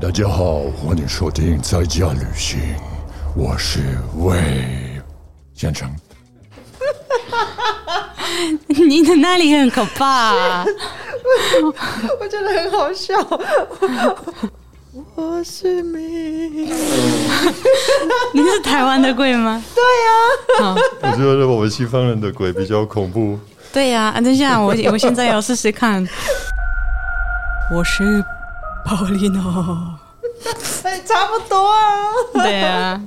大家好，欢迎收听在家旅行，我是魏先生。你的那里很可怕、我觉得很好笑。我是你，你是台湾的鬼吗？对呀我觉得我们西方人的鬼比较恐怖。对呀、啊，等一下，我我现在要试试看。我是保利诺。哎，差不多啊。对啊，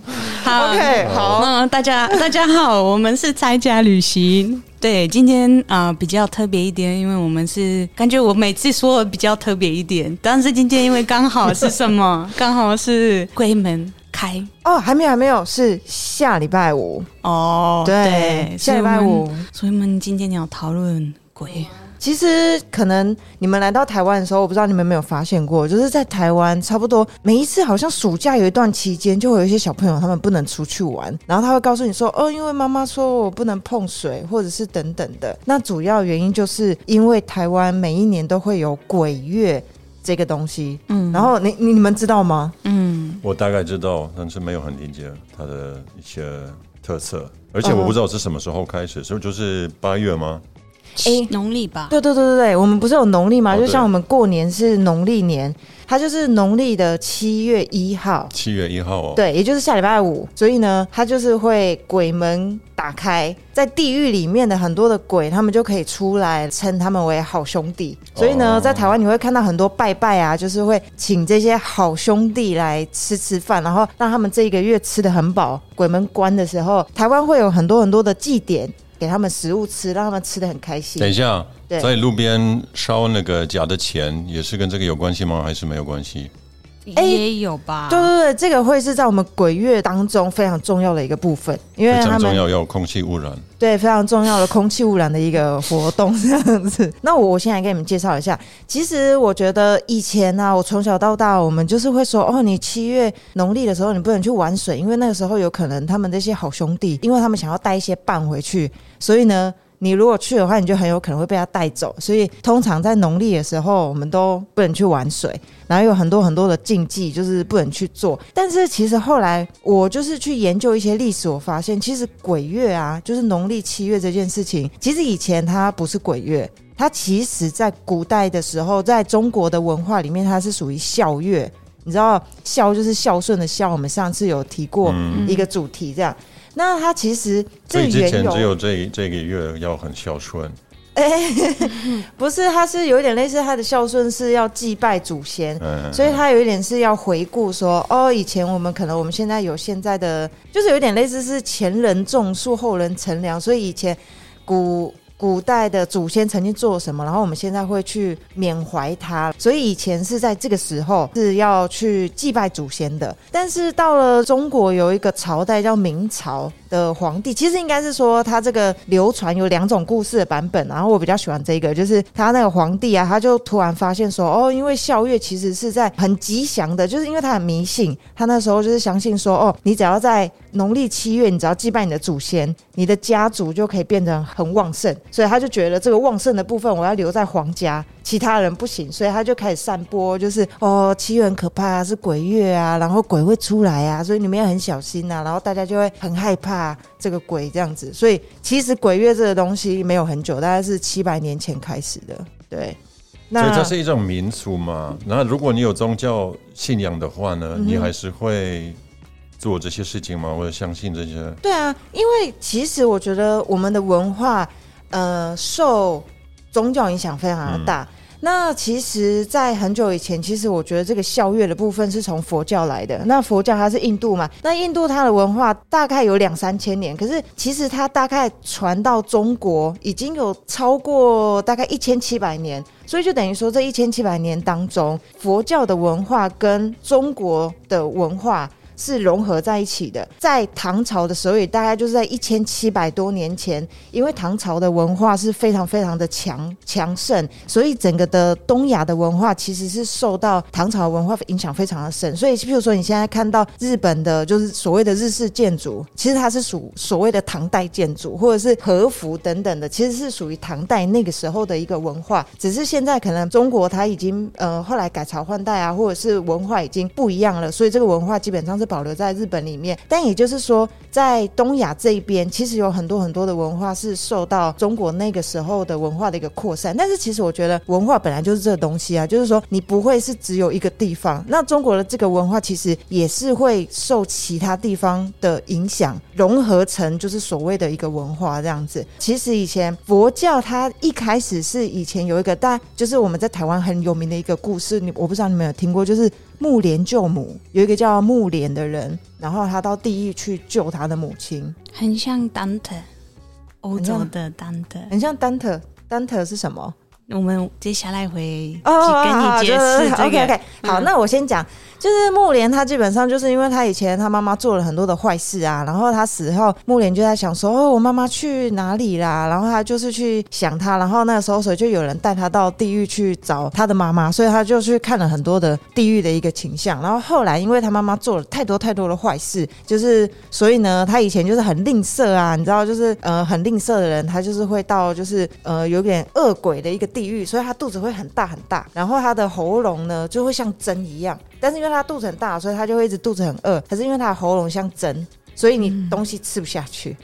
好 OK，好那大家大家好，我们是拆家旅行。对，今天啊、比较特别一点，因为我们是感觉我每次说的比较特别一点，但是今天因为刚好是什么？刚好是鬼门开哦，还没有，还没有，是下礼拜五。哦。对下礼拜五所以我们所以我们今天要讨论鬼。其实可能你们来到台湾的时候，我不知道你们有没有发现过，就是在台湾差不多每一次好像暑假有一段期间，就会有一些小朋友他们不能出去玩，然后他会告诉你说，哦，因为妈妈说我不能碰水，或者是等等的。那主要原因就是因为台湾每一年都会有鬼月这个东西，嗯，然后你你你们知道吗？嗯，我大概知道，但是没有很理解它的一些特色，而且我不知道是什么时候开始，是不是就是八月吗？诶农历吧。对对对对对，我们不是有农历吗？哦就像我们过年是农历年，它就是农历的七月一号。七月一号哦。，对，也就是下礼拜五，所以呢，它就是会鬼门打开，在地狱里面的很多的鬼，他们就可以出来称他们为好兄弟。所以呢，哦在台湾你会看到很多拜拜啊，就是会请这些好兄弟来吃吃饭，然后让他们这一个月吃的很饱。鬼门关的时候，台湾会有很多很多的祭典。给他们食物吃，让他们吃的很开心。等一下，在路边烧那个假的钱，也是跟这个有关系吗？还是没有关系？哎也有吧。对对对，这个会是在我们鬼月当中非常重要的一个部分，因为非他们常重要，有空气污染。对非常重要的空气污染的一个活动这样子。那我我现在给你们介绍一下，其实我觉得以前呢、我从小到大，我们就是会说，哦，你七月农历的时候你不能去玩水，因为那个时候有可能他们这些好兄弟，因为他们想要带一些伴回去，所以呢。你如果去的话，你就很有可能会被他带走，所以通常在农历的时候，我们都不能去玩水，然后有很多很多的禁忌，就是不能去做。但是其实后来我就是去研究一些历史，我发现其实鬼月啊，就是农历七月这件事情，其实以前它不是鬼月，它其实在古代的时候，在中国的文化里面，它是属于孝月。你知道孝就是孝顺的孝，我们上次有提过一个主题这样。那他其实这缘由前只有这这个月要很孝顺，不是，他是有一点类似，他的孝顺是要祭拜祖先，嗯，所以他有一点是要回顾说，哦，以前我们可能我们现在有现在的，就是有点类似是前人种树，后人乘凉，所以以前古。古代的祖先曾经做什么，然后我们现在会去缅怀他，所以以前是在这个时候是要去祭拜祖先的。但是到了中国有一个朝代叫明朝的皇帝，其实应该是说他这个流传有两种故事的版本，然后我比较喜欢这个，就是他那个皇帝啊，他就突然发现说，哦，因为孝月其实是在很吉祥的，就是因为他很迷信，他那时候就是相信说，哦，你只要在农历七月，你只要祭拜你的祖先，你的家族就可以变得很旺盛，所以他就觉得这个旺盛的部分我要留在皇家，其他人不行，所以他就开始散播，就是哦，七月很可怕啊，是鬼月啊，然后鬼会出来啊，所以你们要很小心呐、然后大家就会很害怕这个鬼这样子，所以其实鬼月这个东西没有很久，大概是七百年前开始的，对。所以那这是一种民俗嘛。那如果你有宗教信仰的话呢，嗯你还是会做这些事情吗？或者相信这些？对啊，因为其实我觉得我们的文化，呃，受宗教影响非常的大。那其实，在很久以前，其实我觉得这个校乐的部分是从佛教来的。那佛教它是印度嘛，那印度它的文化大概有两三千年，可是其实它大概传到中国已经有超过大概一千七百年，所以就等于说这一千七百年当中，佛教的文化跟中国的文化是融合在一起的。在唐朝的时候，也大概就是在一千七百多年前，因为唐朝的文化是非常非常的强强盛，所以整个的东亚的文化其实是受到唐朝文化影响非常的深。所以，譬如说你现在看到日本的，就是所谓的日式建筑，其实它是属所谓的唐代建筑，或者是和服等等的，其实是属于唐代那个时候的一个文化。只是现在可能中国它已经呃后来改朝换代啊，或者是文化已经不一样了，所以这个文化基本上是保留在日本里面。但也就是说，在东亚这一边，其实有很多很多的文化是受到中国那个时候的文化的一个扩散。但是其实我觉得文化本来就是这个东西啊，就是说你不会是只有一个地方。那中国的这个文化其实也是会受其他地方的影响，融合成就是所谓的一个文化这样子。其实以前佛教它一开始是以前有一个大，就是我们在台湾很有名的一个故事，你我不知道你们有听过，就是木莲救母，有一个叫木莲的人，然后他到地狱去救他的母亲，很像丹特，欧洲的丹特。很像丹特。丹特是什么？我们接下来会哦，跟你解释这 OK。OK，好，那我先讲，就是木莲他基本上就是因为他以前他妈妈做了很多的坏事啊，然后他死后，木莲就在想说，哦，我妈妈去哪里啦？然后他就是去想他，然后那个时候所以就有人带他到地狱去找他的妈妈，所以他就去看了很多的地狱的一个倾向。然后后来因为他妈妈做了太多太多的坏事，就是所以呢，他以前就是很吝啬啊，你知道，就是呃很吝啬的人，他就是会到就是呃有点恶鬼的一个地狱，所以他肚子会很大很大，然后他的喉咙呢就会像针一样，但是因为他肚子很大，所以他就会一直肚子很饿，可是因为他的喉咙像针，所以你东西吃不下去。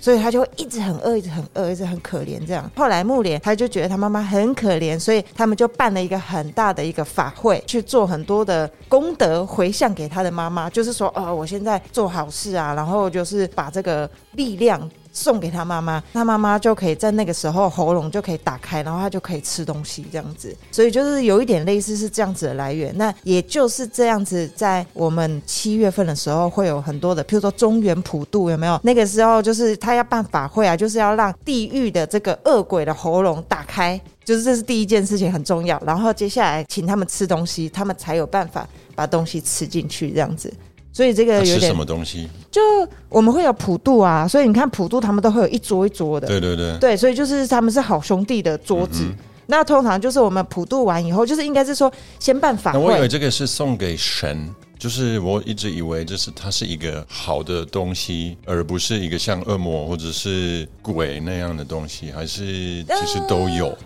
所以他就会一直很饿，一直很饿，一直很可怜这样。后来木莲他就觉得他妈妈很可怜，所以他们就办了一个很大的一个法会，去做很多的功德回向给他的妈妈，就是说，哦，我现在做好事啊，然后就是把这个力量。送给他妈妈，他妈妈就可以在那个时候喉咙就可以打开，然后他就可以吃东西这样子。所以就是有一点类似是这样子的来源。那也就是这样子，在我们七月份的时候会有很多的，譬如说中原普渡有没有？那个时候就是他要办法会啊，就是要让地狱的这个恶鬼的喉咙打开，就是这是第一件事情很重要。然后接下来请他们吃东西，他们才有办法把东西吃进去这样子。所以这个有点什么东西？就我们会有普渡啊，所以你看普渡他们都会有一桌一桌的，对对对，对，所以就是他们是好兄弟的桌子。嗯那通常就是我们普渡完以后，就是应该是说先办法那我以为会，这个是送给神，就是我一直以为就是它是一个好的东西，而不是一个像恶魔或者是鬼那样的东西，还是其实都有。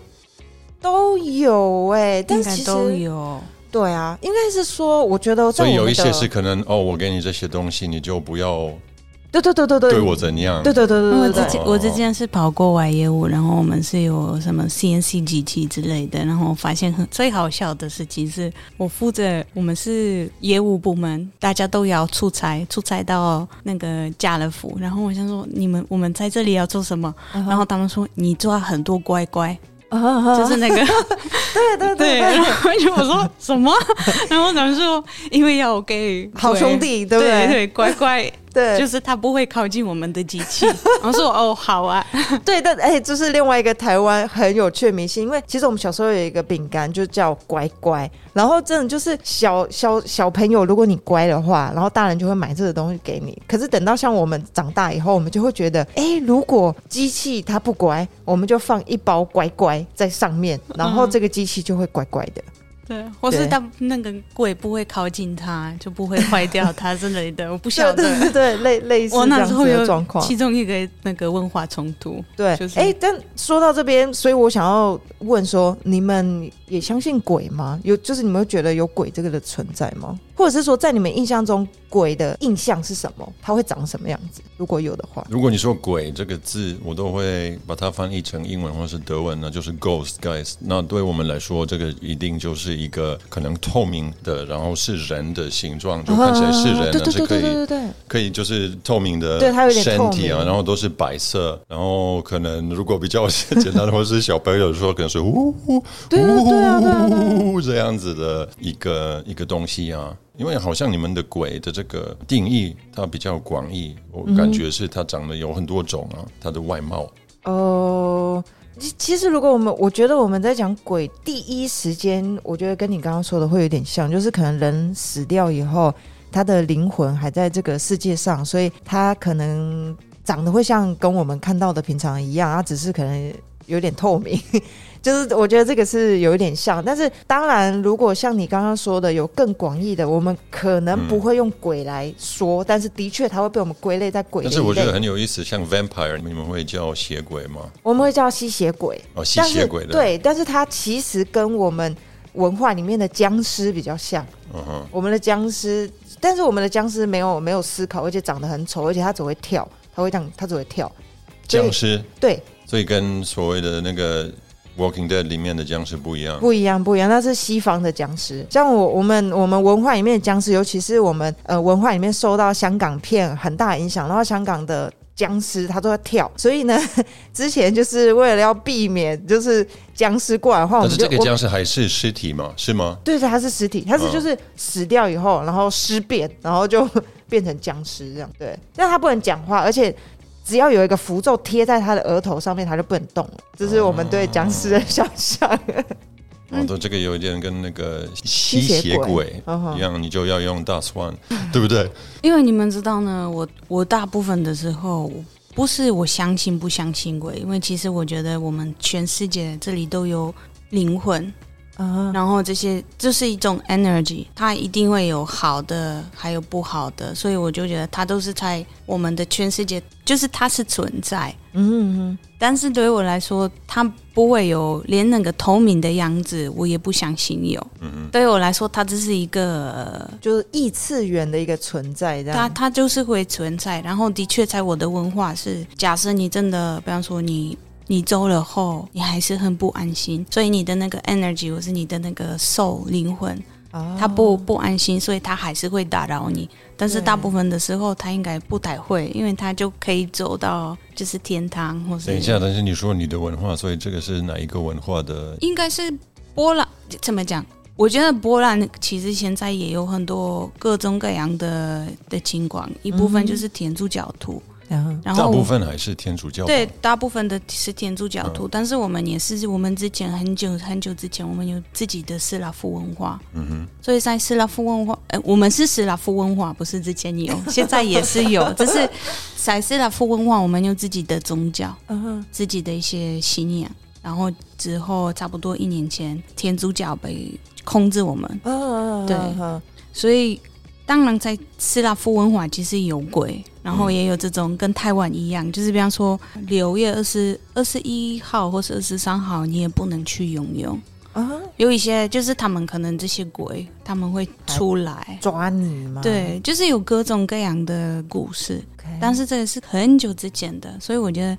都有哎、但其实都有。对啊，应该是说，我觉得在所以有一些是可能哦，我给你这些东西，你就不要对对对对对对我怎样。对对对对对对我之前我之前是跑国外业务，然后我们是有什么 CNC 机器之类的，然后发现很最好笑的事情是我负责我们是业务部门，大家都要出差，出差到那个家乐福，然后我想说你们我们在这里要做什么？然后他们说你抓很多乖乖，啊就是那个 对对对，然后就我说什么？然后他们说因为要给好兄弟对不对对对乖乖。对，就是他不会靠近我们的机器，然后说哦好啊，对，但哎，这是另外一个台湾很有趣的迷信，因为其实我们小时候有一个饼干，就叫乖乖，然后真的就是小小小朋友，如果你乖的话，然后大人就会买这个东西给你。可是等到像我们长大以后，我们就会觉得，哎，如果机器它不乖，我们就放一包乖乖在上面，然后这个机器就会乖乖的。对，或是对他那个鬼不会靠近它，就不会坏掉它之类的，我不晓得对对得。对，类类似那时候有的状况。其中一个那个文化冲突，对，哎、就是哎但说到这边，所以我想要问说，你们也相信鬼吗？有，就是你们会觉得有鬼这个的存在吗？或者是说，在你们印象中，鬼的印象是什么？它会长什么样子？如果有的话，如果你说“鬼”这个字，我都会把它翻译成英文或是德文呢，就是 ghost guys。那对我们来说，这个一定就是一个可能透明的，然后是人的形状，就看起来是人呢，啊对对对是可以就是透明的，对它有点身体啊，然后都是白色，然后可能如果比较 简单的，或是小朋友说可能是呜呜对 这样子的一个一个东西啊。因为好像你们的鬼的这个定义它比较广义，我感觉是它长得有很多种啊，它的外貌。哦、其其实如果我们，我觉得我们在讲鬼，第一时间，我觉得跟你刚刚说的会有点像，就是可能人死掉以后，他的灵魂还在这个世界上，所以他可能长得会像跟我们看到的平常一样，他只是可能有点透明。就是我觉得这个是有一点像，但是当然，如果像你刚刚说的有更广义的，我们可能不会用鬼来说，但是的确它会被我们归类在鬼但是我觉得。很有意思，像 vampire，你们会叫血鬼吗？我们会叫吸血鬼，哦，吸血鬼的，，对，但是它其实跟我们文化里面的僵尸比较像。嗯哼，我们的僵尸，但是我们的僵尸没有没有思考，而且长得很丑，而且它只会跳，它会这样，它只会跳。僵尸，对，所以跟所谓的那个 Walking Dead 里面的僵尸不一样。不一样，不一样，那是西方的僵尸。像我我们我们文化里面的僵尸，尤其是我们呃文化里面受到香港片很大影响，然后香港的僵尸它都在跳，所以呢，之前就是为了要避免就是僵尸过来的话，我但是这个僵尸还是尸体吗？是吗？对对，它是尸体，它是嗯就是死掉以后，然后尸变，然后就 变成僵尸这样。对，但它不能讲话，而且只要有一个符咒贴在他的额头上面，他就不能动了。这是我们对僵尸的想象。哦，都这个有一点跟那个吸吸血血鬼一样，你就要用大 swan，对不对？因为你们知道呢，我我大部分的时候不是我相信不相信鬼，因为其实我觉得我们全世界这里都有灵魂，啊，然后这些就是一种 energy，它一定会有好的，还有不好的，所以我就觉得它都是在我们的全世界，就是它是存在。嗯嗯但是对于我来说，它不会有连那个透明的样子，我也不相信有。嗯嗯对于我来说，它只是一个嗯，就是异次元的一个存在，这它。它就是会存在，然后的确在我的文化是，假设你真的，比方说你你走了后，你还是很不安心，所以你的那个 energy 或是你的那个 soul 灵魂，哦它不不安心，所以它还是会打扰你。但是大部分的时候，它应该不太会，因为它就可以走到就是天堂，或是等一下，但是你说你的文化，所以这个是哪一个文化的？应该是波兰怎么讲？我觉得波兰其实现在也有很多各种各样的的情况，一部分就是天主教徒，然后然后大部分还是天主教吧。对大部分的是天主教徒，但是我们也是我们之前很久很久之前，我们有自己的斯拉夫文化，嗯哼，所以在斯拉夫文化，呃，我们是斯拉夫文化，不是之前有，现在也是有，只是在斯拉夫文化，我们有自己的宗教，嗯哼。自己的一些信仰，然后之后差不多一年前，天主教被控制我们，嗯对嗯所以当然在斯拉夫文化其实有鬼，然后也有这种跟台湾一样，就是比方说六月二十二十一号或是二十三号，你也不能去游泳。啊，有一些就是他们可能这些鬼他们会出来，抓你吗？对，就是有各种各样的故事但是这个是很久之前的，所以我觉得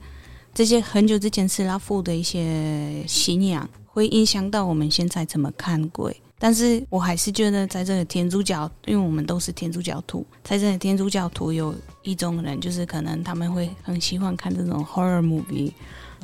这些很久之前斯拉夫的一些信仰会影响到我们现在怎么看鬼。但是我还是觉得，在这个天主教，因为我们都是天主教徒，在这个天主教徒有一种人，就是可能他们会很喜欢看这种 horror movie，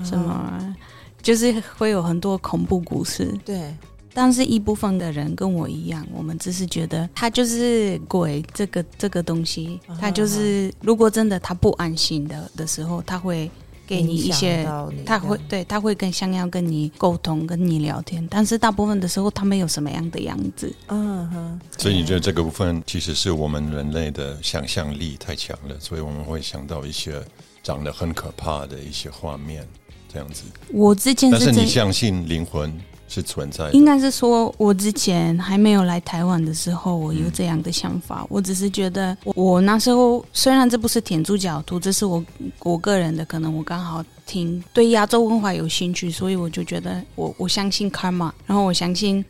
什么，就是会有很多恐怖故事。对，但是一部分的人跟我一样，我们只是觉得他就是鬼这个这个东西，他就是如果真的他不安心的的时候，他会给你一些他会对他会更想要跟你沟通，跟你聊天。但是大部分的时候，他没有什么样的样子。嗯哼，所以你觉得这个部分其实是我们人类的想象力太强了，所以我们会想到一些长得很可怕的一些画面，这样子。我之前但是你是真相信灵魂是存在的应，该是说，我之前还没有来台湾的时候，我有这样的想法。我只是觉得我，我那时候虽然这不是天主教徒，这是我我个人的，可能我刚好听对亚洲文化有兴趣，所以我就觉得我我相信 karma，然后我相信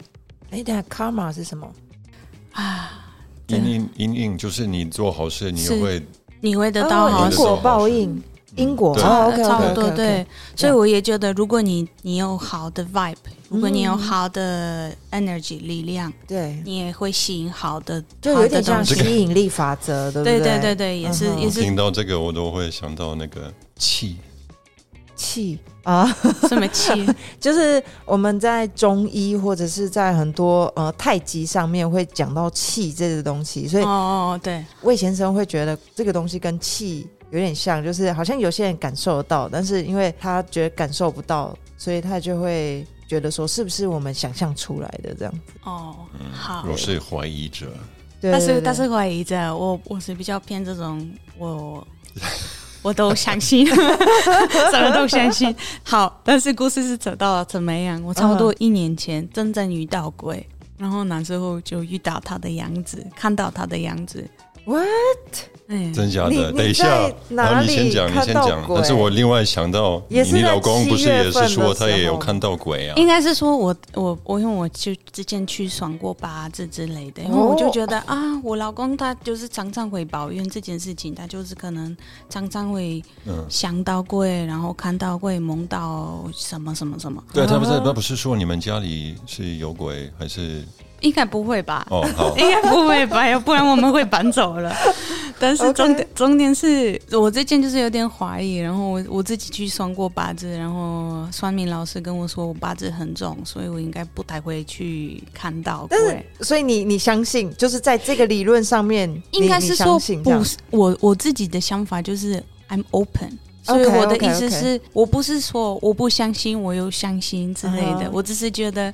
哎，等一下 karma 是什么？啊，对因应因应就是你做好事，你会你会得到哦好果报应，因果对。哦，OK 差不多对，所以我也觉得，如果你你有好的 vibe，如果你有好的 energy 力量，对，你也会吸引好的，就有点像吸引力法则，对不对？对对对对，也是也是。听到这个，我都会想到那个气。气啊，什么气？就是我们在中医或者是在很多呃太极上面会讲到气这个东西，所以哦哦，对，魏先生会觉得这个东西跟气有点像，就是好像有些人感受得到，但是因为他觉得感受不到，所以他就会觉得说是不是我们想象出来的这样子？哦，好我，是怀疑者，对但是但是怀疑者我我是比较偏这种我。我都相信，什么都相信。好，但是故事是走到了怎么样？我差不多一年前真正遇到鬼，然后那时候就遇到他的样子，看到他的样子。What？哎，真假的？等一下然后你先讲，你先讲。鬼但是我另外想到，你老公不是也是说他也有看到鬼啊？应该是说我我我因为我就之前去爽过八字之类的，因为哦我就觉得啊，我老公他就是常常会抱怨这件事情，他就是可能常常会嗯，想到鬼，然后看到鬼，梦到什么什么什么，对他不是啊他不是说你们家里是有鬼还是？应该不会吧？哦，好，应该不会吧？要不然我们会搬走了。但是重点重点是我这件就是有点怀疑，然后我我自己去算过八字，然后算命老师跟我说我八字很重，所以我应该不太会去看到但是。所以你你相信，就是在这个理论上面，应该是说不是我我自己的想法就是 I'm open。所以我的意思是我不是说我不相信，我又相信之类的我只是觉得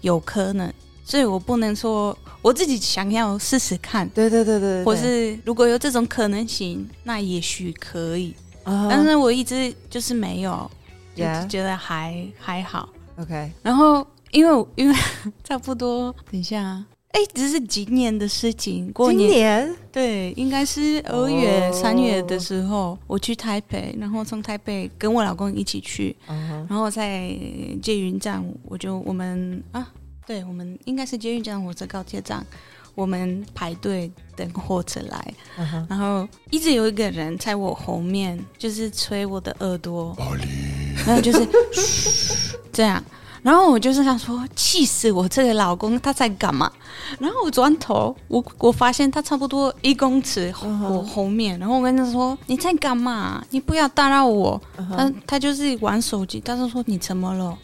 有可能，所以我不能说我自己想要试试看，对对对对對，或是如果有这种可能性，那也许可以。啊。但是我一直就是没有，就 Yeah 觉得还还好。OK，然后因为因为 差不多，等一下啊，哎，只是今年的事情，过今年。年？对，应该是二月、哦。三月的时候，我去台北，然后从台北跟我老公一起去，嗯然后在捷运站，我就我们啊，对我们应该是捷运站火车高铁站，我们排队等火车来，然后一直有一个人在我后面，就是吹我的耳朵，然后就是 这样。然后我就是想说，气死我这个老公，他在干嘛？然后我转头，我我发现他差不多一公尺我后面，然后我跟他说：“你在干嘛？你不要打扰我。嗯他他就是玩手机，他就说：“你怎么了？”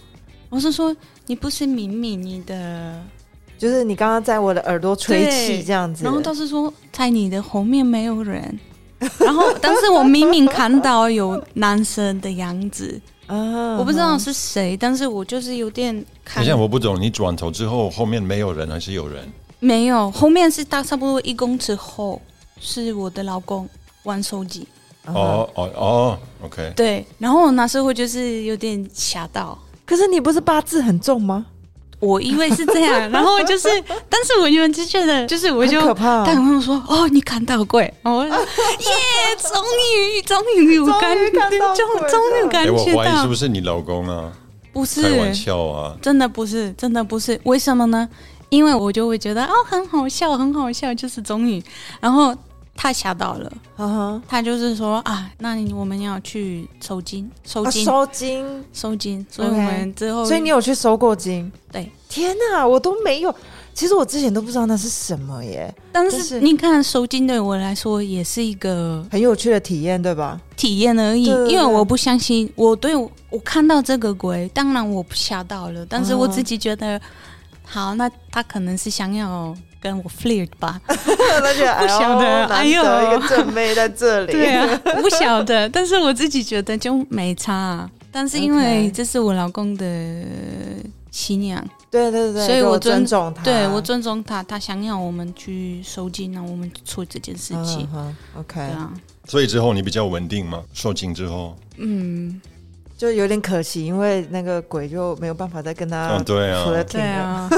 我是说：“你不是明明你的就是你刚刚在我的耳朵吹气这样子，然后倒是说在你的后面没有人，然后但是我明明看到有男生的样子，啊我不知道是谁，但是我就是有点等看一下，我不懂，你转头之后后面没有人还是有人？没有，后面是大差不多一公尺后是我的老公玩手机，嗯哦哦哦，OK，对，然后我那时候就是有点吓到。可是你不是八字很重吗？我因为是这样，然后就是，但是我就就觉得，就是我就很可怕但朋友说：“哦，你看到鬼。”然后我说：“耶，终于，终于有感，终终于感哎，我觉到怀疑是不，是你老公啊？不开玩，笑啊！真的不是，真的不是，为什么呢？因为我就会觉得哦，很好笑，很好笑，就是终于，然后他吓到了，呵呵，他就是说啊，那你我们要去收金，收啊金，收金，收金，所以 OK 我们之后，所以你有去收过金？对。天哪，我都没有。其实我之前都不知道那是什么耶，但就是是你看，收金对我来说也是一个很有趣的体验，对吧？体验而已，对对对因为我不相信，我对我我看到这个鬼，当然我不吓到了，但是我自己觉得，好，那他可能是想要跟我 flirt 吧，那就 不晓得哎哎呦。呦难得一个正妹在这里，对啊，不晓得，但是我自己觉得就没差、啊，但是因为这是我老公的新娘，对对对，所以我尊尊重他，对我尊重他，他想要我们去收金，那我们做这件事情，，OK，对啊，所以之后你比较稳定吗？受精之后？嗯，就有点可惜，因为那个鬼就没有办法再跟他哦，对啊，对，啊，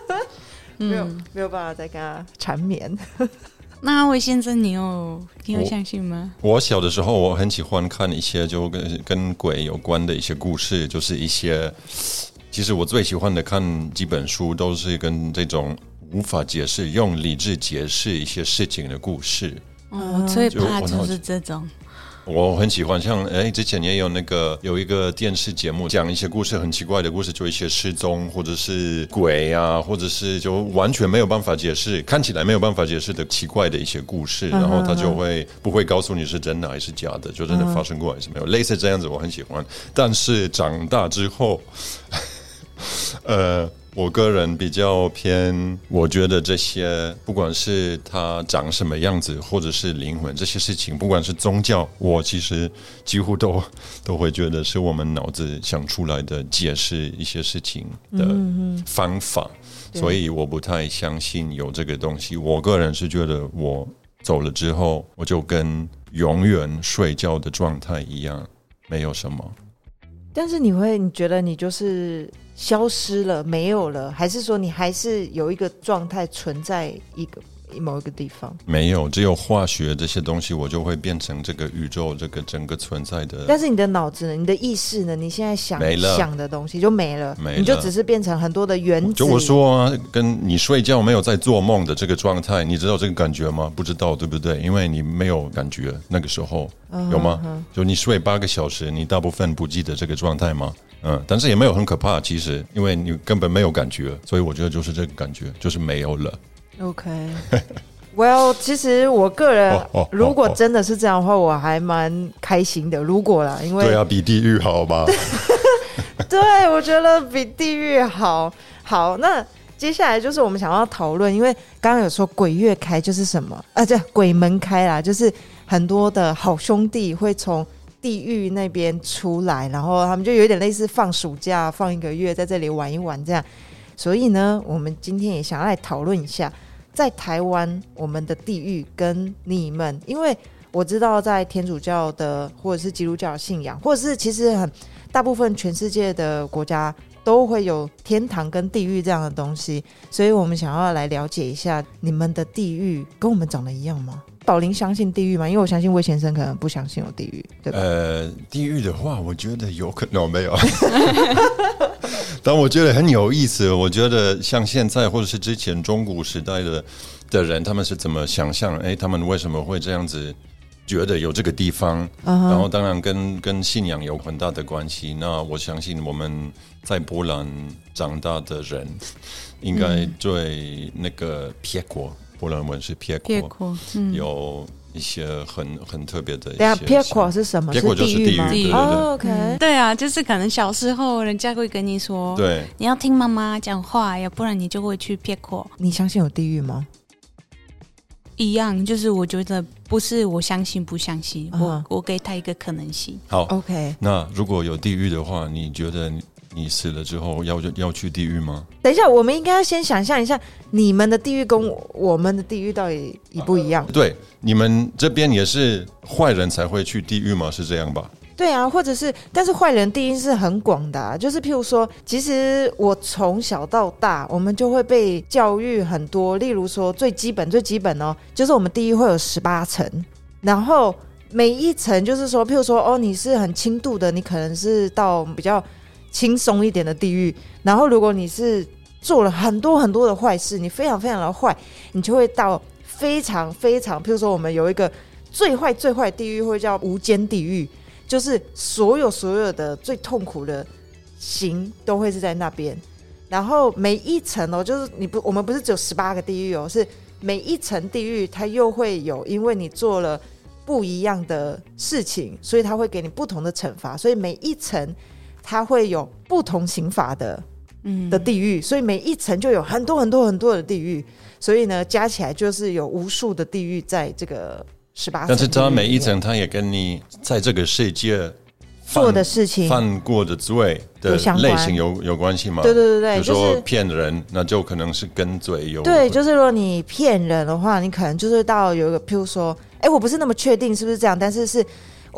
没有嗯。没有办法再跟他缠绵。那魏先生，你有你有相信吗？我小的时候，我很喜欢看一些就跟跟鬼有关的一些故事，就是一些。其实我最喜欢的看几本书，都是跟这种无法解释、用理智解释一些事情的故事。哦，我最怕就是这种，我很喜欢，像哎，之前也有那个有一个电视节目，讲一些故事很奇怪的故事，就一些失踪或者是鬼啊，或者是就完全没有办法解释，看起来没有办法解释的奇怪的一些故事，然后他就会不会告诉你是真的还是假的，就真的发生过还是没有，类似这样子，我很喜欢。但是长大之后。呃，我个人比较偏，我觉得这些不管是他长什么样子，或者是灵魂这些事情，不管是宗教，我其实几乎都 都会觉得是我们脑子想出来的解释一些事情的方法，所以我不太相信有这个东西。我个人是觉得，我走了之后，我就跟永远睡觉的状态一样，没有什么。但是你会，你觉得你就是消失了，没有了，还是说你还是有一个状态存在一个某一个地方？没有，只有化学这些东西，我就会变成这个宇宙这个整个存在的。但是你的脑子呢？你的意识呢？你现在想没了想的东西就没了，没了你就只是变成很多的原子。就我说啊，跟你睡觉没有在做梦的这个状态，你知道这个感觉吗？不知道，对不对？因为你没有感觉，那个时候嗯有吗？就你睡八个小时，你大部分不记得这个状态吗？嗯，但是也没有很可怕，其实，因为你根本没有感觉，所以我觉得就是这个感觉，就是没有了。OK。Well，其实我个人如果真的是这样的话，我还蛮开心的。如果啦，因为对啊，比地狱好吧？对，我觉得比地狱好。好，那接下来就是我们想要讨论，因为刚刚有说鬼月开就是什么啊？对，鬼门开啦，就是很多的好兄弟会从地狱那边出来，然后他们就有点类似放暑假，放一个月在这里玩一玩这样。所以呢，我们今天也想要来讨论一下，在台湾我们的地狱跟你们，因为我知道在天主教的或者是基督教的信仰，或者是其实很大部分全世界的国家都会有天堂跟地狱这样的东西，所以我们想要来了解一下你们的地狱跟我们长得一样吗？宝林相信地狱吗？因为我相信魏先生可能不相信有地狱，对吧？呃，地狱的话，我觉得有可能没有，但我觉得很有意思。我觉得像现在或者是之前中古时代的的人，他们是怎么想象？哎，他们为什么会这样子觉得有这个地方？然后当然跟跟信仰有很大的关系。那我相信我们在波兰长大的人，应该对那个撇国，波兰文是撇过，别哭，嗯，有一些很很特别的一些是什么？是地狱吗？，OK，对啊，就是可能小时候人家会跟你说，对，你要听妈妈讲话，要不然你就会去撇口。你相信有地狱吗？一样，就是我觉得不是我相信不相信，嗯我我给他一个可能性。好。OK，那如果有地狱的话，你觉得你你死了之后要要去地狱吗？等一下，我们应该要先想象一下，你们的地狱跟我我们的地狱到底一不一样？对，你们这边也是坏人才会去地狱吗？是这样吧？对啊，或者是，但是坏人定义是很广的、啊，就是譬如说，其实我从小到大，我们就会被教育很多，例如说最基本最基本哦，就是我们地狱会有十八层，然后每一层就是说，譬如说哦，你是很轻度的，你可能是到比较轻松一点的地狱，然后如果你是做了很多很多的坏事，你非常非常的坏，你就会到非常非常，譬如说我们有一个最坏最坏地狱会叫无间地狱。就是所有所有的最痛苦的刑都会是在那边，然后每一层哦，就是你不，我们不是只有十八个地狱哦，是每一层地狱它又会有，因为你做了不一样的事情，所以它会给你不同的惩罚，所以每一层它会有不同刑罚的嗯的地狱，所以每一层就有很多很多很多的地狱，所以呢，加起来就是有无数的地狱在这个十八。但是它每一层，它也跟你在这个世界做的事情，犯过的罪的类型有有关系吗？对对对对，就比如说是骗人，那就可能是跟罪有对，就是如果你骗人的话，你可能就是到有一个，譬如说，哎，我不是那么确定是不是这样，但是是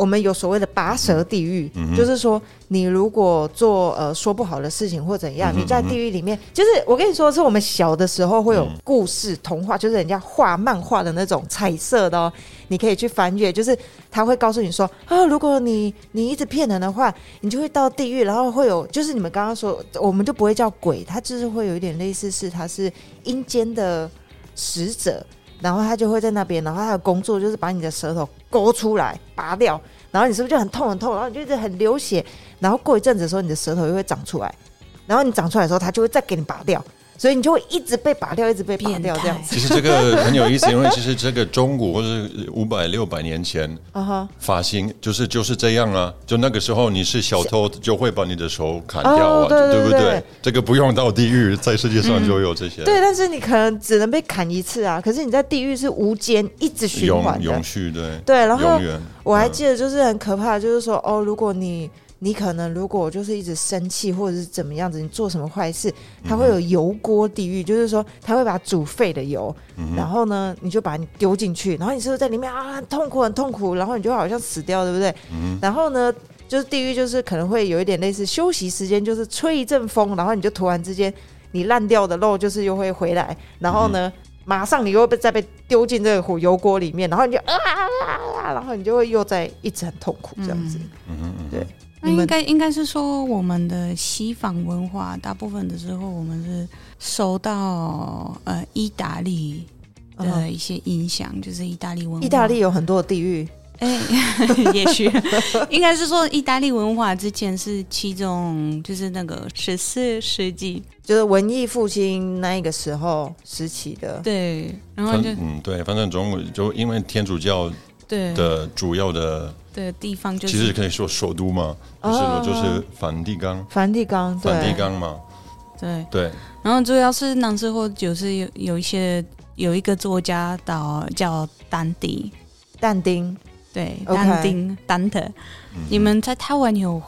我们有所谓的拔舌地狱，嗯就是说你如果做呃说不好的事情或怎样，嗯你在地狱里面，就是我跟你说，是我们小的时候会有嗯。故事、童话，就是人家画漫画的那种彩色的哦，你可以去翻阅，就是他会告诉你说啊，如果你你一直骗人的话，你就会到地狱，然后会有，就是你们刚刚说，我们就不会叫鬼，他就是会有一点类似是他是阴间的使者，然后他就会在那边，然后他的工作就是把你的舌头勾出来拔掉，然后你是不是就很痛很痛，然后你就一直很流血，然后过一阵子的时候，你的舌头又会长出来，然后你长出来的时候，他就会再给你拔掉。所以你就会一直被拔掉，一直被拔掉这样子。其实这个很有意思，因为其实这个中古或者五百六百年前 啊哈，发型就是就是这样啊，就那个时候你是小偷，就会把你的手砍掉啊，哦对对对不对？这个不用到地狱，在世界上就有这些，对，但是你可能只能被砍一次啊，可是你在地狱是无间一直循环的永永。续，对对，然后永远。我还嗯记得就是很可怕，就是说哦，如果你你可能如果就是一直生气或者是怎么样子，你做什么坏事，它会有油锅地狱，就是说它会把煮沸的油，然后呢你就把你丢进去，然后你是不是在里面啊很痛苦很痛苦，然后你就好像死掉，对不对？然后呢？就是地狱，就是可能会有一点类似休息时间，就是吹一阵风，然后你就突然之间你烂掉的肉就是又会回来，然后呢，马上你又被再被丢进这个火油锅里面，然后你就啊啊啊啊，然后你就会又在一直很痛苦这样子。嗯嗯对，那应该应该是说，我们的西方文化大部分的时候，我们是受到呃意大利的一些影响，就是意大利文化。意大利有很多的地域，哎，也许 应该是说，意大利文化之前是其中就是那个十四世纪，就是文艺复兴那一个时候时期的。对，然后就嗯，对，反正中国就因为天主教对。的主要的，对地方就是。其实可以说首都嘛，就哦是就是梵蒂冈，梵蒂冈，对，梵蒂冈嘛，对，对，然后主要是那时候就是有有一些有一个作家到叫丹迪，但丁，对丹丁丹特，嗯。你们在台湾有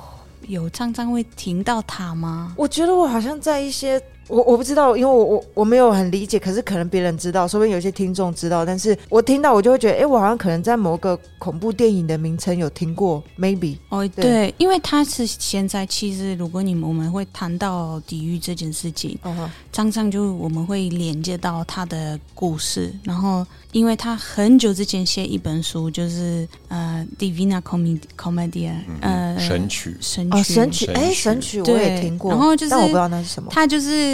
有常常会听到他吗？我觉得我好像在一些。我我不知道，因为我我我没有很理解，可是可能别人知道，说不定有些听众知道，但是我听到我就会觉得，哎、我好像可能在某个恐怖电影的名称有听过，maybe，哦，对。对，因为他是现在其实如果你们我们会谈到抵御这件事情，哦哈，常常就我们会连接到他的故事，然后因为他很久之前写一本书，就是呃《Divina Comedia》呃，神曲，哦，神曲，神曲，哎、神曲神曲我也听过，然后就是但我不知道那是什么，他就是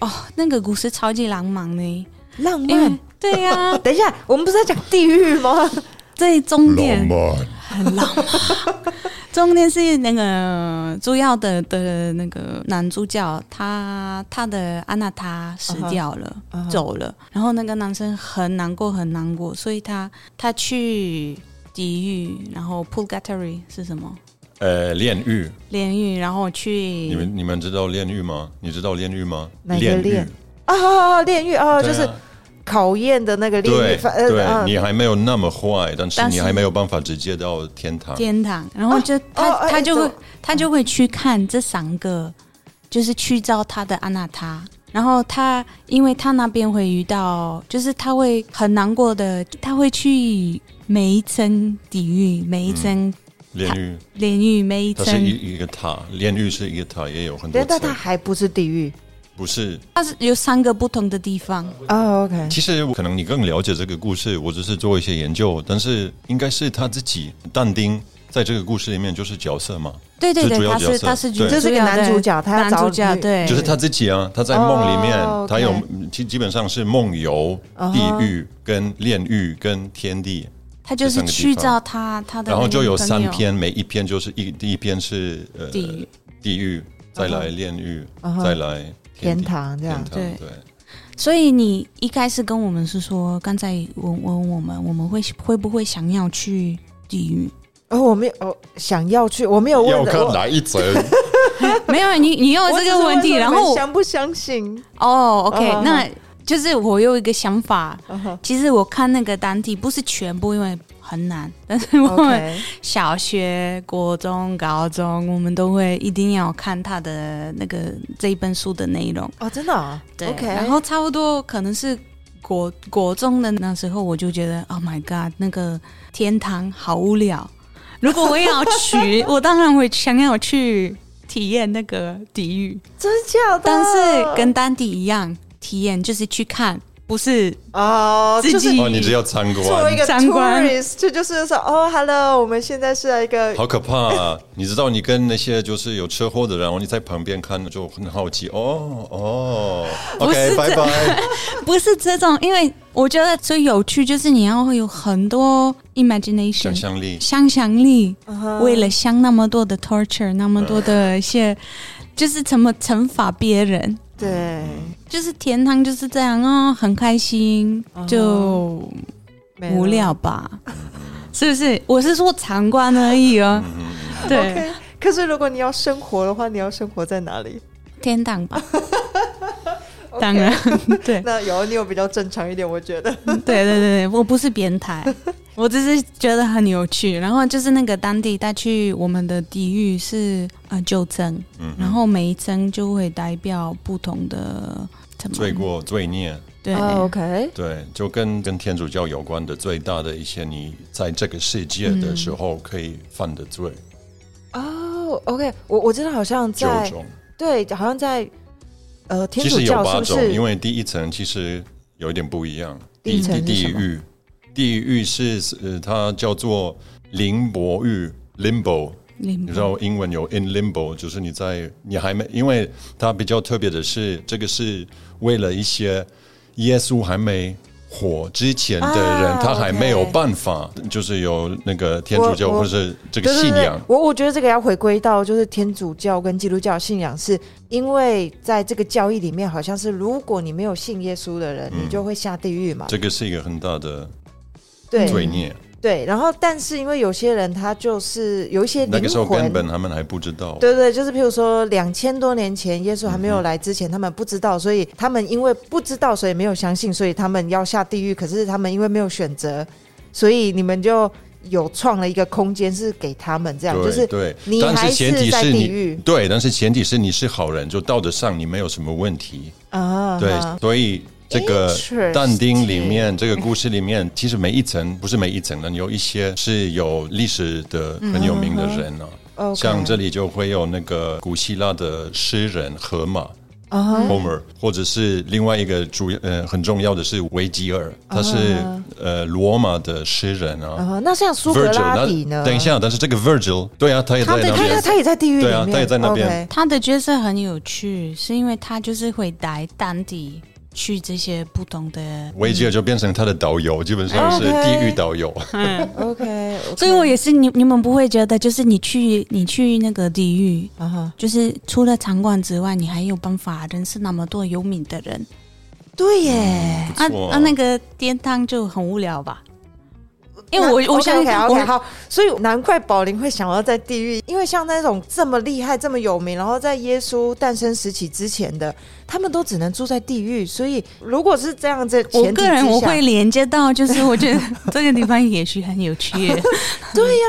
哦，那个故事超级浪漫呢，浪漫。对呀、等一下，我们不是在讲地狱吗？最终点漫，很浪漫。重点是那个主要的的那个男主角，他他的安娜塔死掉了走了，然后那个男生很难过，很难过，所以他他去地狱，然后 purgatory 是什么？呃，炼狱，炼狱，然后去你们你们知道炼狱吗？你知道炼狱吗？哪个炼狱，啊，炼狱啊，就是考验的那个炼狱对，呃对嗯你还没有那么坏，但是你还没有办法直接到天堂。天堂，然后就他、他就会、走他就会去看这三个，就是去找他的安娜塔。然后他，因为他那边会遇到，就是他会很难过的，他会去每一层地狱，每一层炼狱，炼狱，每一层，它是一一个塔，炼狱是一个塔，也有很多但但它。还不是地狱。不是，它是有三个不同的地方。哦 OK，其实可能你更了解这个故事，我只是做一些研究，但是应该是他自己，但丁在这个故事里面就是角色嘛，对对对，他是主要角色。是他是对。就是个男主角他要找男主角对，就是他自己啊，他在梦里面，哦他有基基本上是梦游、地狱、跟炼狱、跟天地，他就是去到他他的然后就有三篇，每一篇就是一第一篇是呃地狱。地狱，再来炼狱再来天堂这样。对。对。所以你一开始跟我们是说，刚才问问我们，我们会会不会想要去地狱？哦，我没有哦想要去，我没有问的，我哪一层？没有，你你有这个问题，然后你们相不相信？哦，OK，、那就是我有一个想法，其实我看那个单体不是全部，因为很难，但是我们小学、国中、高中，我们都会一定要看他的那个这一本书的内容。哦，真的啊对，OK，然后差不多可能是国国中的那时候，我就觉得，Oh my God，那个天堂好无聊。如果我也要去，我当然会想要去体验那个地狱，真假的？但是跟丹迪一样，体验就是去看，不是哦，自己就是哦，你只要参观，作为一个参观 tourist，这就是说，哦，Hello，我们现在是来一个好可怕啊！你知道，你跟那些就是有车祸的人，然后你在旁边看，就很好奇。哦哦，OK，拜拜。不是这种，因为我觉得最有趣就是你要会有很多 imagination 想象力，想象力，为了想那么多的 torture，那么多的一些，就是怎么惩罚别人。对，就是天堂就是这样哦，很开心，就无聊吧？是不是？我是说参观而已哦。对可是如果你要生活的话，你要生活在哪里？天堂吧。当然，对那有你有比较正常一点，我觉得。对对对对，我不是变态，我只是觉得很有趣。然后就是那个当地带去我们的地域是呃九层，嗯然后每一层就会代表不同的罪过、罪孽，对、哦 OK，对，就跟跟天主教有关的最大的一些，你在这个世界的时候可以犯的罪，哦，OK，我我知道好像九在种，对，好像在呃天主其实有教是不八种，因是？为第一层其实有一点不一样。第一层地狱，地狱是呃，它叫做灵薄狱 （limbo）。你你知道英文有 in limbo，就是你在你还没，因为它比较特别的是，这个是为了一些耶稣还没火之前的人，啊他还没有办法，就是有那个天主教或者是这个信仰，，我我觉得这个要回归到就是天主教跟基督教信仰，是因为在这个教义里面，好像是如果你没有信耶稣的人，嗯。你就会下地狱嘛。这个是一个很大的罪孽。对，然后但是因为有些人他就是有一些灵那个时候根。本他们还不知道。对对，就是譬如说两千多年前耶稣还没嗯有来之前，他们不知道，所以他们因为不知道，所以没有相信，所以他们要下地狱。可是他们因为没有选择，所以你们就有创了一个空间是给他们这样，就是对对，你还但是前提在是你地狱对，但是前提是你是好人，就道德上你没有什么问题。啊，对，所以这个但丁里面这个故事里面，其实每一层不是每一层的，有一些是有历史的很有名的人啊。OK 像这里就会有那个古希腊的诗人荷马 （Homer），或者是另外一个主要呃很重要的是维吉尔，他是呃罗马的诗人啊。啊，那像苏格拉底呢？那等一，下，但是这个 Virgil，对啊，他也在那边。他也在地狱里面，对啊他也在那边他的角色很有趣，是因为他就是会带当地去这些不同的，维吉尔就变成他的导游，基本上是地狱导游。OK，所以我也是你你们不会觉得，就是你去你去那个地狱，啊哈，就是除了场馆之外，你还有办法认识那么多有名的人。对耶。啊。啊，那个天堂就很无聊吧？因为我我相信 OK 我好，所以难怪宝林会想要在地狱，因为像那种这么厉害、这么有名，然后在耶稣诞生时期之前的，他们都只能住在地狱。所以如果是这样子，我个人我会连接到，就是我觉得这个地方也许很有趣。对呀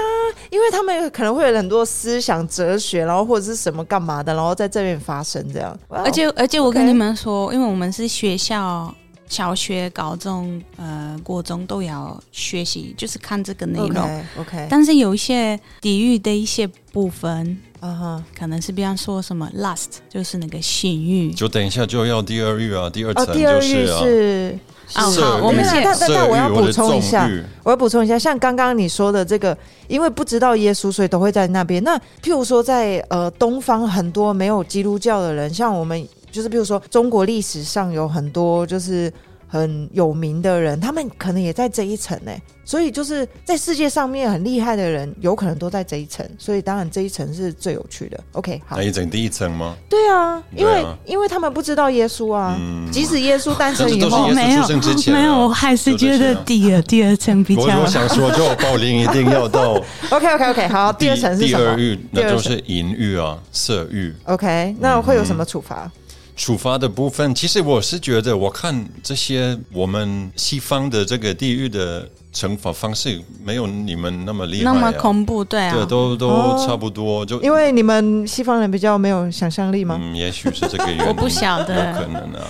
因为他们可能会有很多思想哲学，然后或者是什么干嘛的，然后在这边发生这样。而且而且我跟你们说，因为我们是学校。小学、高中、呃，国中都要学习，就是看这个内容。OK OK 但是有一些地狱的一些部分，啊哈可能是比方说什么 last，就是那个性欲。就等一下就要第二狱啊，第二第二狱就是啊，好我们现在但但但我要补充一下我要补充一下，像刚刚你说的这个，因为不知道耶稣，所以都会在那边。那譬如说在，呃东方很多没有基督教的人，像我们就是比如说中国历史上有很多就是很有名的人，他们可能也在这一层呢。所以就是在世界上面很厉害的人，有可能都在这一层。所以当然这一层是最有趣的。OK，好那，一层第一层吗？对啊，因为、啊因为他们不知道耶稣啊，嗯即使耶稣诞生以后但是是没有没有，我还是觉得第二第二层比较我我想说，就暴林一定要到 OK OK OK，好，第二层是第什么二欲，那就是淫欲啊，色欲。？OK，那会有什么处罚？处罚的部分，其实我是觉得，我看这些我们西方的这个地狱的惩罚方式，没有你们那么厉害、啊，那么恐怖，对啊。对，，都都哦。差不多，就因为你们西方人比较没有想象力吗？嗯，也许是这个原因，我不晓得。有可能啊。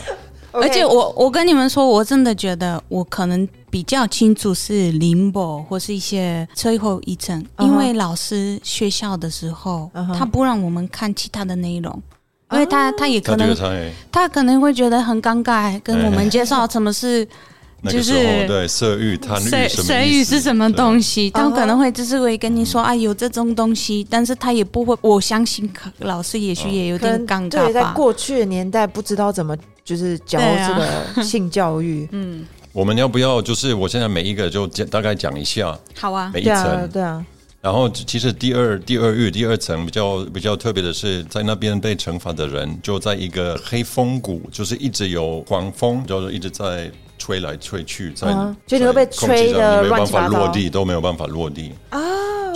而且我我跟你们说，我真的觉得我可能比较清楚是 limbo 或是一些最后一层，因为老师学校的时候他不让我们看其他的内容。因为他他也可能他可能会觉得很尴尬，跟我们介绍什么是就是对色欲、贪欲水什么水意思？语是什么东西，他可能会就是会跟你说啊有这种东西，但是他也不会，我相信可老师也许也有可点能对，在尴尬吧。过去的年代不知道怎么就是教这个性教育。嗯，我们要不要就是我现在每一个就讲大概讲一下好啊，每一对啊，层，对啊，然后其实第二第二域第二层比较比较特别的是，在那边被惩罚的人就在一个黑风谷，就是一直有狂风，就是一直在吹来吹去，在、嗯就你会被吹的你没有办法落地，都没有办法落地。啊，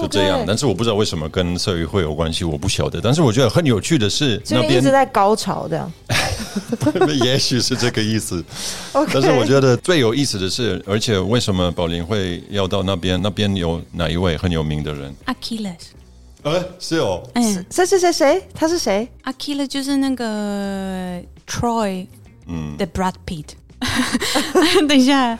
就这样但是我不知道为什么跟社渔会有关系，我不晓得。但是我觉得很有趣的是，那边一直在高潮这样。也许是这个意思。但是我觉得最有意思的是，而且为什么宝林会要到那边？那边有哪一位很有名的人？Achilles，呃，是哦，嗯谁谁谁谁？他是谁？，Achilles 就是那个 Troy 嗯，的 Brad Pitt。等一下，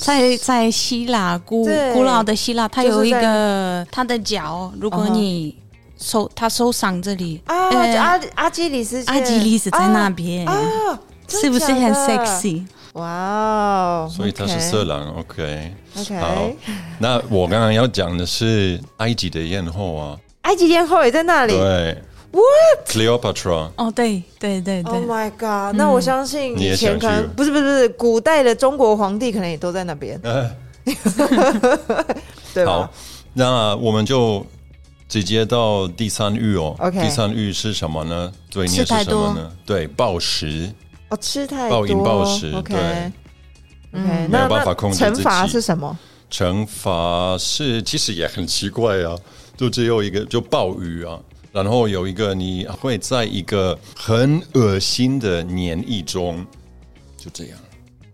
在在希腊古古老的希腊，它有一个它的脚，如果你受他受伤这里，啊，呃阿阿基里斯，阿基里斯在那边，啊，真是不是很 sexy？哇哦，所以他是色狼。OK，OK，好。那我刚刚要讲的是埃及的艳后啊，埃及艳后也在那里。对 What？，Cleopatra。哦，对对对 Oh，my god！那我相信你也以前可想去能不是不是不是，古代的中国皇帝可能也都在那边，呃 对吧好？，那我们就直接到第三域哦。OK 第三域是什么呢？罪孽是吃太多什么呢？对，暴食。哦，吃太多，暴饮暴食 OK 对 OK，嗯那没有办法控制自己惩罚是什么？惩罚是其实也很奇怪啊，就只有一个就暴雨啊，然后有一个你会在一个很恶心的黏液中，就这样，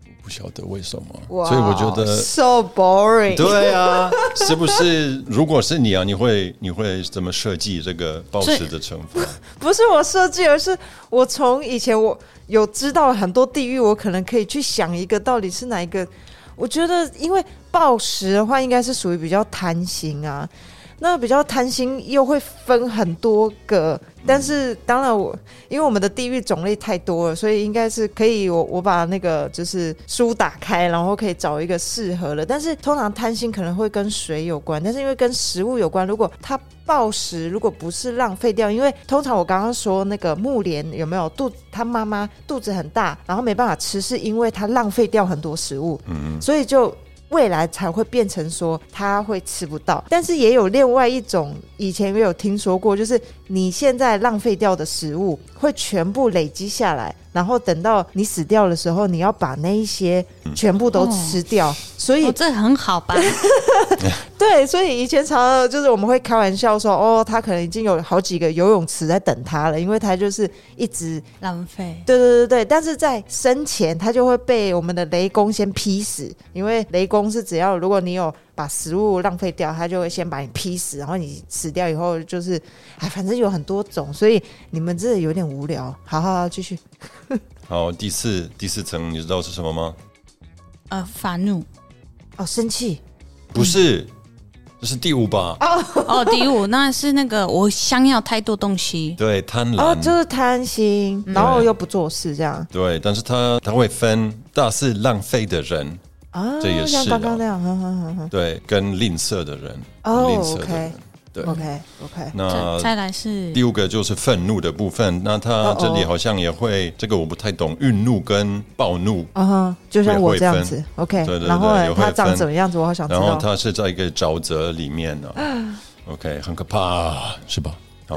我不晓得为什么，哇所以我觉得。so boring。对啊，是不是？如果是你啊，你会你会怎么设计这个暴食的惩罚？不是我设计，而是我从以前我有知道很多地域，我可能可以去想一个到底是哪一个。我觉得，因为暴食的话，应该是属于比较贪心啊。那比较贪心又会分很多个，但是当然我因为我们的地域种类太多了，所以应该是可以我我把那个就是书打开，然后可以找一个适合的。但是通常贪心可能会跟水有关，但是因为跟食物有关，如果它暴食，如果不是浪费掉，因为通常我刚刚说那个木莲有没有肚，他妈妈肚子很大，然后没办法吃，是因为他浪费掉很多食物，嗯，所以就未来才会变成说他会吃不到。但是也有另外一种，以前也有听说过，就是你现在浪费掉的食物会全部累积下来，然后等到你死掉的时候，你要把那一些全部都吃掉。所以哦，这很好吧？对，所以以前常常就是我们会开玩笑说，哦，他可能已经有好几个游泳池在等他了，因为他就是一直浪费。对对对对，但是在生前他就会被我们的雷公先劈死，因为雷公是只要如果你有把食物浪费掉，他就会先把你劈死，然后你死掉以后就是，哎，反正有很多种，所以你们真的有点无聊。好好好，继续。好，第四第四层你知道是什么吗？呃，发怒。哦，生气不是，这是第五吧？哦，第五那是那个我想要太多东西。对，贪婪。哦，就是贪心，然后又不做事这样对，但是他他会分大是浪费的人，啊，这也是像刚啊刚那样，哼哼哼哼对，跟吝啬的人，哦吝啬的 OK 人，对。，OK OK，那再再来是第五个就是愤怒的部分，那他这里好像也会，这个我不太懂，愠怒跟暴怒，啊哈，就像我这样子，OK，对对对然后呢也，会他长分怎么样子，我好想知然后。他是在一个沼泽里面呢、OK，很可怕，是吧？好，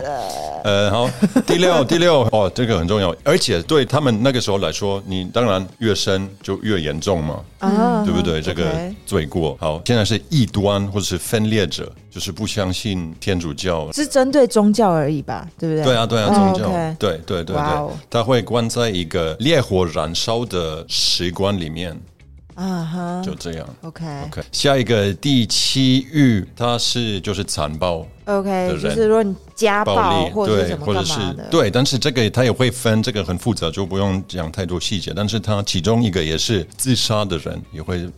呃，好，第六，第六，哦，这个很重要，而且对他们那个时候来说，你当然越深就越严重嘛，啊，对不对？这个罪过。好，现在是异端或者是分裂者，就是不相信天主教。是针对宗教而已吧，对不对？对啊，对啊，哦宗教。对对对对。他会关在一个烈火燃烧的石棺里面，啊哈。就这样。，OK。OK，下一个第七狱，它是就是残暴 OK，就是说你家暴对或者是什，么或者是干嘛的，对，但是这个他也会分，这个很复杂，就不用讲太多细节。但是他其中一个也是自杀的人也会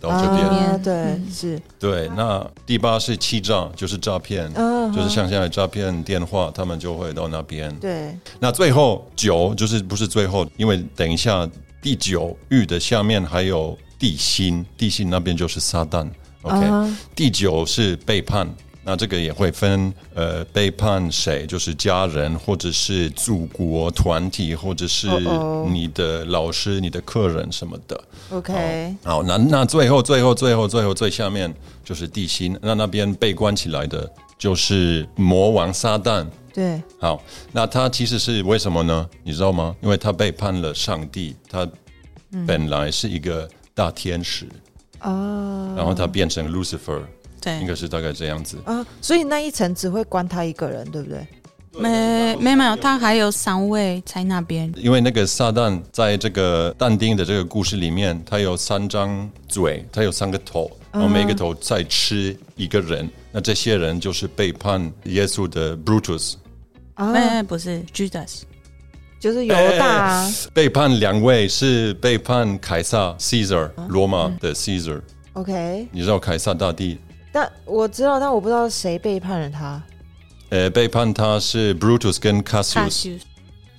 到这边。对，是对，那第八是欺诈，就是诈骗，嗯就是像现在诈骗电话，他们就会到那边。对那最后九就是不是最后，因为等一下第九域的下面还有地心，地心那边就是撒旦。OK，、啊第九是背叛，那这个也会分呃背叛谁，就是家人，或者是祖国团体，或者是哦哦你的老师、你的客人什么的。OK，好，那那最后最后最后最后最下面就是地心，那那边被关起来的就是魔王撒旦。对，好，那他其实是为什么呢？你知道吗？因为他背叛了上帝，他本来是一个大天使，啊然后他变成 Lucifer，应，该是大概这样子。啊，所以那一层只会关他一个人，对不对？没没没有，他还有三位在那边。因为那个撒旦在这个但丁的这个故事里面，他有三张嘴，他有三个头，然后每个头在吃一个人。那这些人就是背叛耶稣的 Brutus，啊，哎，不是 Judas，就是犹大啊。背叛两位是背叛凯撒 Caesar，罗马的 Caesar。OK，你知道凯撒大帝？但我知道，但我不知道谁背叛了他。呃，背叛他是 Brutus 跟大 Cassius。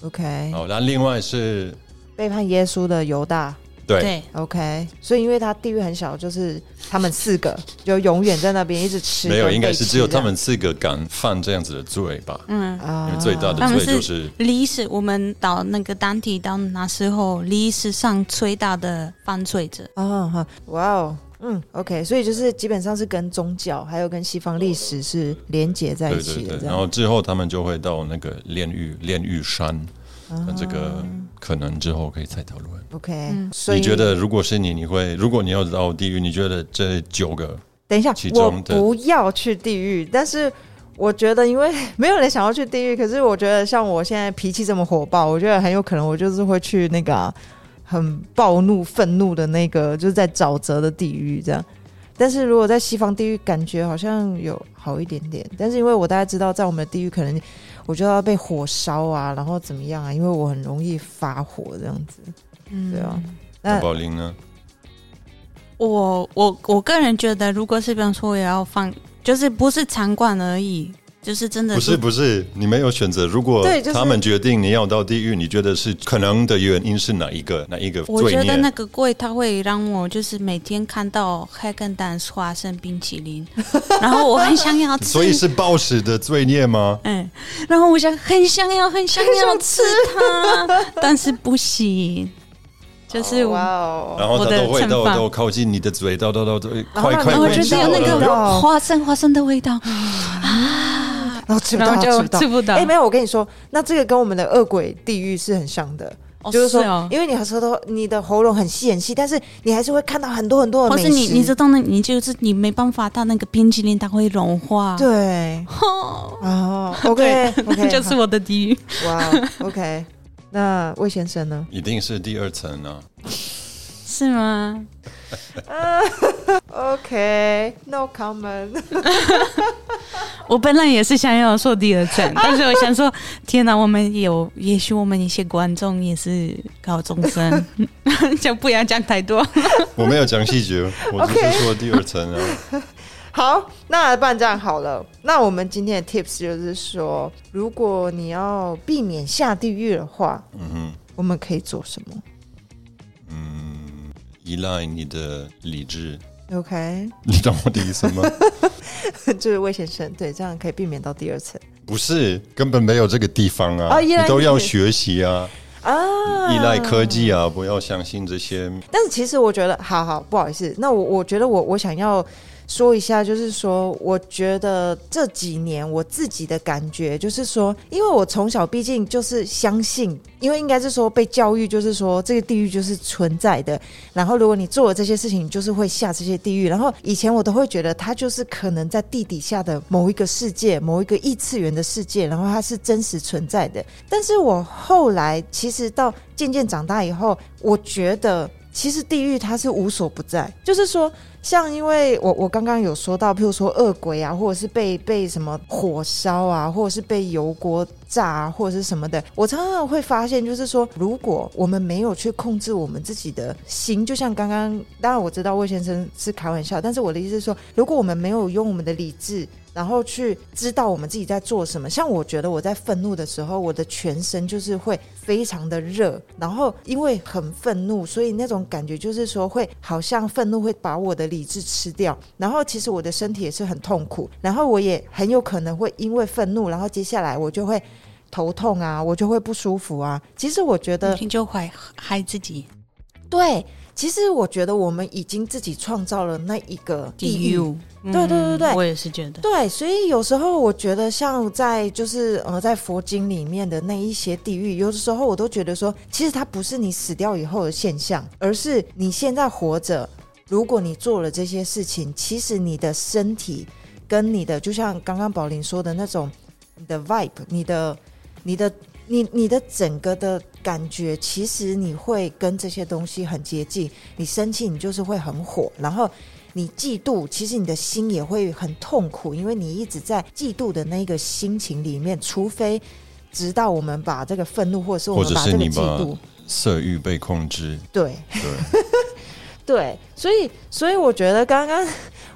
OK，好，那另外是背叛耶稣的犹大。对对 OK，所以因为他地域很小，就是他们四个 就永远在那边一直吃。没有，应该是只有他们四个敢犯这样子的罪吧？嗯，啊因为最大的罪就是历史我们到那个单体到那时候历史上最大的犯罪者。啊哈，哇哦，嗯，OK，所以就是基本上是跟宗教还有跟西方历史是连结在一起的。然后之后他们就会到那个炼狱炼狱山，那这个可能之后可以再讨论。OK，、嗯所以你觉得如果是你，你会如果你要到地狱，你觉得这九个等一下其，我中的不要去地狱，但是我觉得，因为没有人想要去地狱，可是我觉得像我现在脾气这么火爆，我觉得很有可能我就是会去那个啊、很暴怒、愤怒的那个，就是在沼泽的地狱这样。但是如果在西方地狱，感觉好像有好一点点。但是因为我大家知道，在我们的地狱，可能我就要被火烧啊，然后怎么样啊？因为我很容易发火这样子。嗯，对啊，那那宝林呢？我我我个人觉得，如果是比方说我也要放，就是不是场馆而已，就是真的不是不是，你没有选择。如果对就是他们决定你要到地狱，你觉得是可能的原因是哪一个？哪一个我？觉得那个柜它会让我就是每天看到 Hagen Dazs 花生冰淇淋，然后我很想要吃，所以是暴食的罪孽吗？嗯，然后我想很想要很想要吃它，但是不行，就是我。哇哦，然后它我的都会惩罚都都靠近你的嘴，都都都都快快我觉得有那个花生花生的味道，然后吃不到，就吃不到，吃不到哎、没有，我跟你说，那这个跟我们的恶鬼地狱是很像的。哦就是说，哦因为你舌头、你的喉咙很细很细，但是你还是会看到很多很多的美食。或是你你知道那，你就是你没办法，到那个冰淇淋它会融化，对哦，哦，OK OK，就是我的地狱。哇哦，OK。那魏先生呢一定是第二层啊！是吗？？OK，No comment。我本来也是想要说第二层，但是我想说，天哪，我们有，也许我们一些观众也是高中生，就不要讲太多。我没有讲细节，我只是说第二层啊。好，那不然这样好了。那我们今天的 tips 就是说，如果你要避免下地狱的话，嗯哼，我们可以做什么嗯，依赖你的理智，？OK，你懂我的意思吗？就是魏先生，对，这样可以避免到第二层不是，根本没有这个地方啊！你都要学习啊，啊依赖科技啊，不要相信这些。但是其实我觉得，好好不好意思，那我我觉得我我想要说一下，就是说，我觉得这几年我自己的感觉就是说，因为我从小毕竟就是相信，因为应该是说被教育，就是说这个地狱就是存在的，然后如果你做了这些事情，就是会下这些地狱。然后以前我都会觉得它就是可能在地底下的某一个世界，某一个异次元的世界，然后它是真实存在的。但是我后来其实到渐渐长大以后，我觉得其实地狱它是无所不在，就是说。像因为我我刚刚有说到，譬如说恶鬼啊，或者是被被什么火烧啊，或者是被油锅炸，或者是什么的，我常常会发现，就是说，如果我们没有去控制我们自己的心，就像刚刚，当然我知道魏先生是开玩笑，但是我的意思是说，如果我们没有用我们的理智然后去知道我们自己在做什么。像我觉得我在愤怒的时候，我的全身就是会非常的热，然后因为很愤怒，所以那种感觉就是说会好像愤怒会把我的理智吃掉，然后其实我的身体也是很痛苦，然后我也很有可能会因为愤怒，然后接下来我就会头痛啊，我就会不舒服啊。其实我觉得你就害害自己对。其实我觉得我们已经自己创造了那一个地狱，对对对对，我也是觉得对。所以有时候我觉得像在就是呃在佛经里面的那一些地狱，有的时候我都觉得说，其实它不是你死掉以后的现象，而是你现在活着。如果你做了这些事情，其实你的身体跟你的，就像刚刚宝林说的那种，你的 vibe，你的你的。你你的整个的感觉，其实你会跟这些东西很接近。你生气，你就是会很火；然后你嫉妒，其实你的心也会很痛苦，因为你一直在嫉妒的那个心情里面。除非直到我们把这个愤怒，或者是我们把这个嫉妒、色欲被控制，对对 对，所以所以我觉得刚刚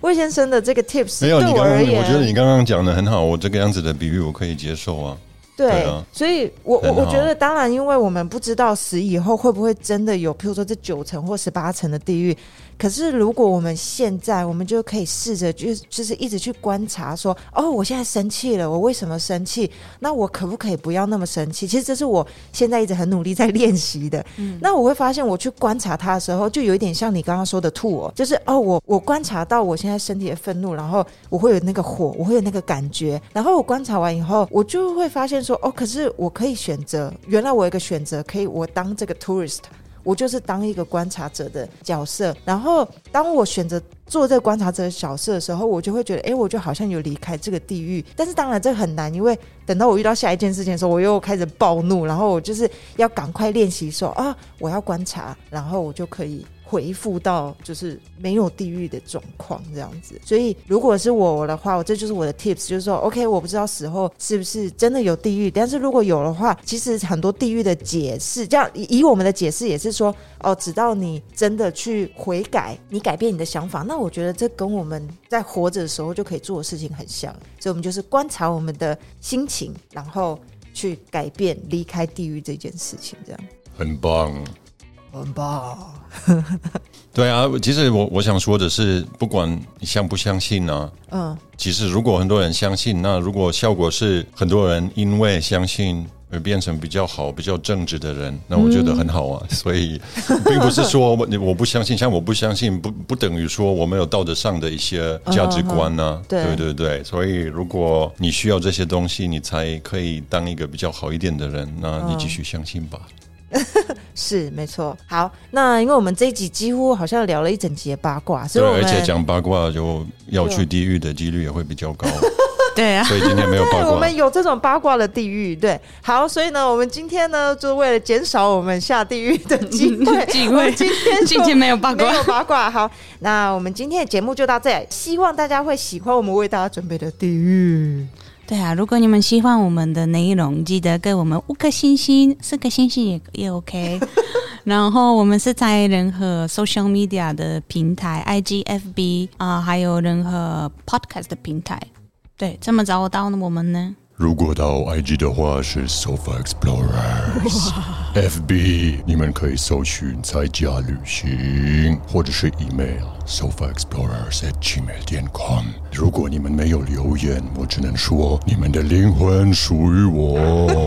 魏先生的这个 tips 没有你刚刚，我觉得你刚刚讲的很好，我这个样子的比喻我可以接受啊。对，所以，我我我觉得，当然，因为我们不知道死以后会不会真的有，譬如说这九层或十八层的地狱。可是，如果我们现在，我们就可以试着，就就是一直去观察，说，哦，我现在生气了，我为什么生气？那我可不可以不要那么生气？其实这是我现在一直很努力在练习的。嗯，那我会发现，我去观察他的时候，就有一点像你刚刚说的吐哦，就是哦，我我观察到我现在身体的愤怒，然后我会有那个火，我会有那个感觉，然后我观察完以后，我就会发现说，哦，可是我可以选择，原来我有一个选择，可以我当这个 tourist。我就是当一个观察者的角色，然后当我选择做这个观察者的角色的时候，我就会觉得，哎，我就好像有离开这个地狱。但是当然这很难，因为等到我遇到下一件事情的时候，我又开始暴怒，然后我就是要赶快练习说啊，我要观察，然后我就可以。回复到就是没有地狱的状况这样子，所以如果是我的话，我这就是我的 tips，就是说，OK，我不知道死后是不是真的有地狱，但是如果有的话，其实很多地狱的解释，这样以我们的解释也是说，哦，直到你真的去悔改，你改变你的想法，那我觉得这跟我们在活着的时候就可以做的事情很像，所以我们就是观察我们的心情，然后去改变离开地狱这件事情，这样。很棒。很棒，对啊，其实我我想说的是，不管你相不相信呢，嗯，其实如果很多人相信，那如果效果是很多人因为相信而变成比较好、比较正直的人，那我觉得很好啊。所以并不是说我我不相信，像我不相信，不不等于说我没有道德上的一些价值观呢。对对对，所以如果你需要这些东西，你才可以当一个比较好一点的人，那你继续相信吧。是没错，好，那因为我们这一集几乎好像聊了一整集的八卦，所以而且讲八卦就要去地狱的几率也会比较高。对啊，所以今天没有八卦。我们有这种八卦的地狱，对，好，所以呢，我们今天呢，就为了减少我们下地狱的机会，机会，今天今天没有八卦，没有八卦。好，那我们今天的节目就到这里，希望大家会喜欢我们为大家准备的地狱。对啊，如果你们喜欢我们的内容，记得给我们五颗星星，四颗星星也也 OK。然后我们是在任何 social media 的平台，IGFB 啊，还有任何 podcast 的平台，对，怎么找到我们呢？如果到 IG 的话是 Sofa Explorers，FB 你们可以搜寻在家旅行，或者是 email Sofa Explorers at gmail 点 com。如果你们没有留言，我只能说你们的灵魂属于我。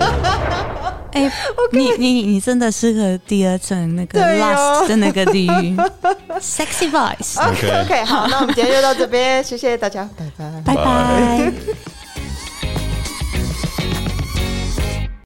哎，你你你真的适合第二层那个 last 的那个地狱，sexy voice。OK OK，好，那我们今天就到这边，谢谢大家，拜拜，拜拜。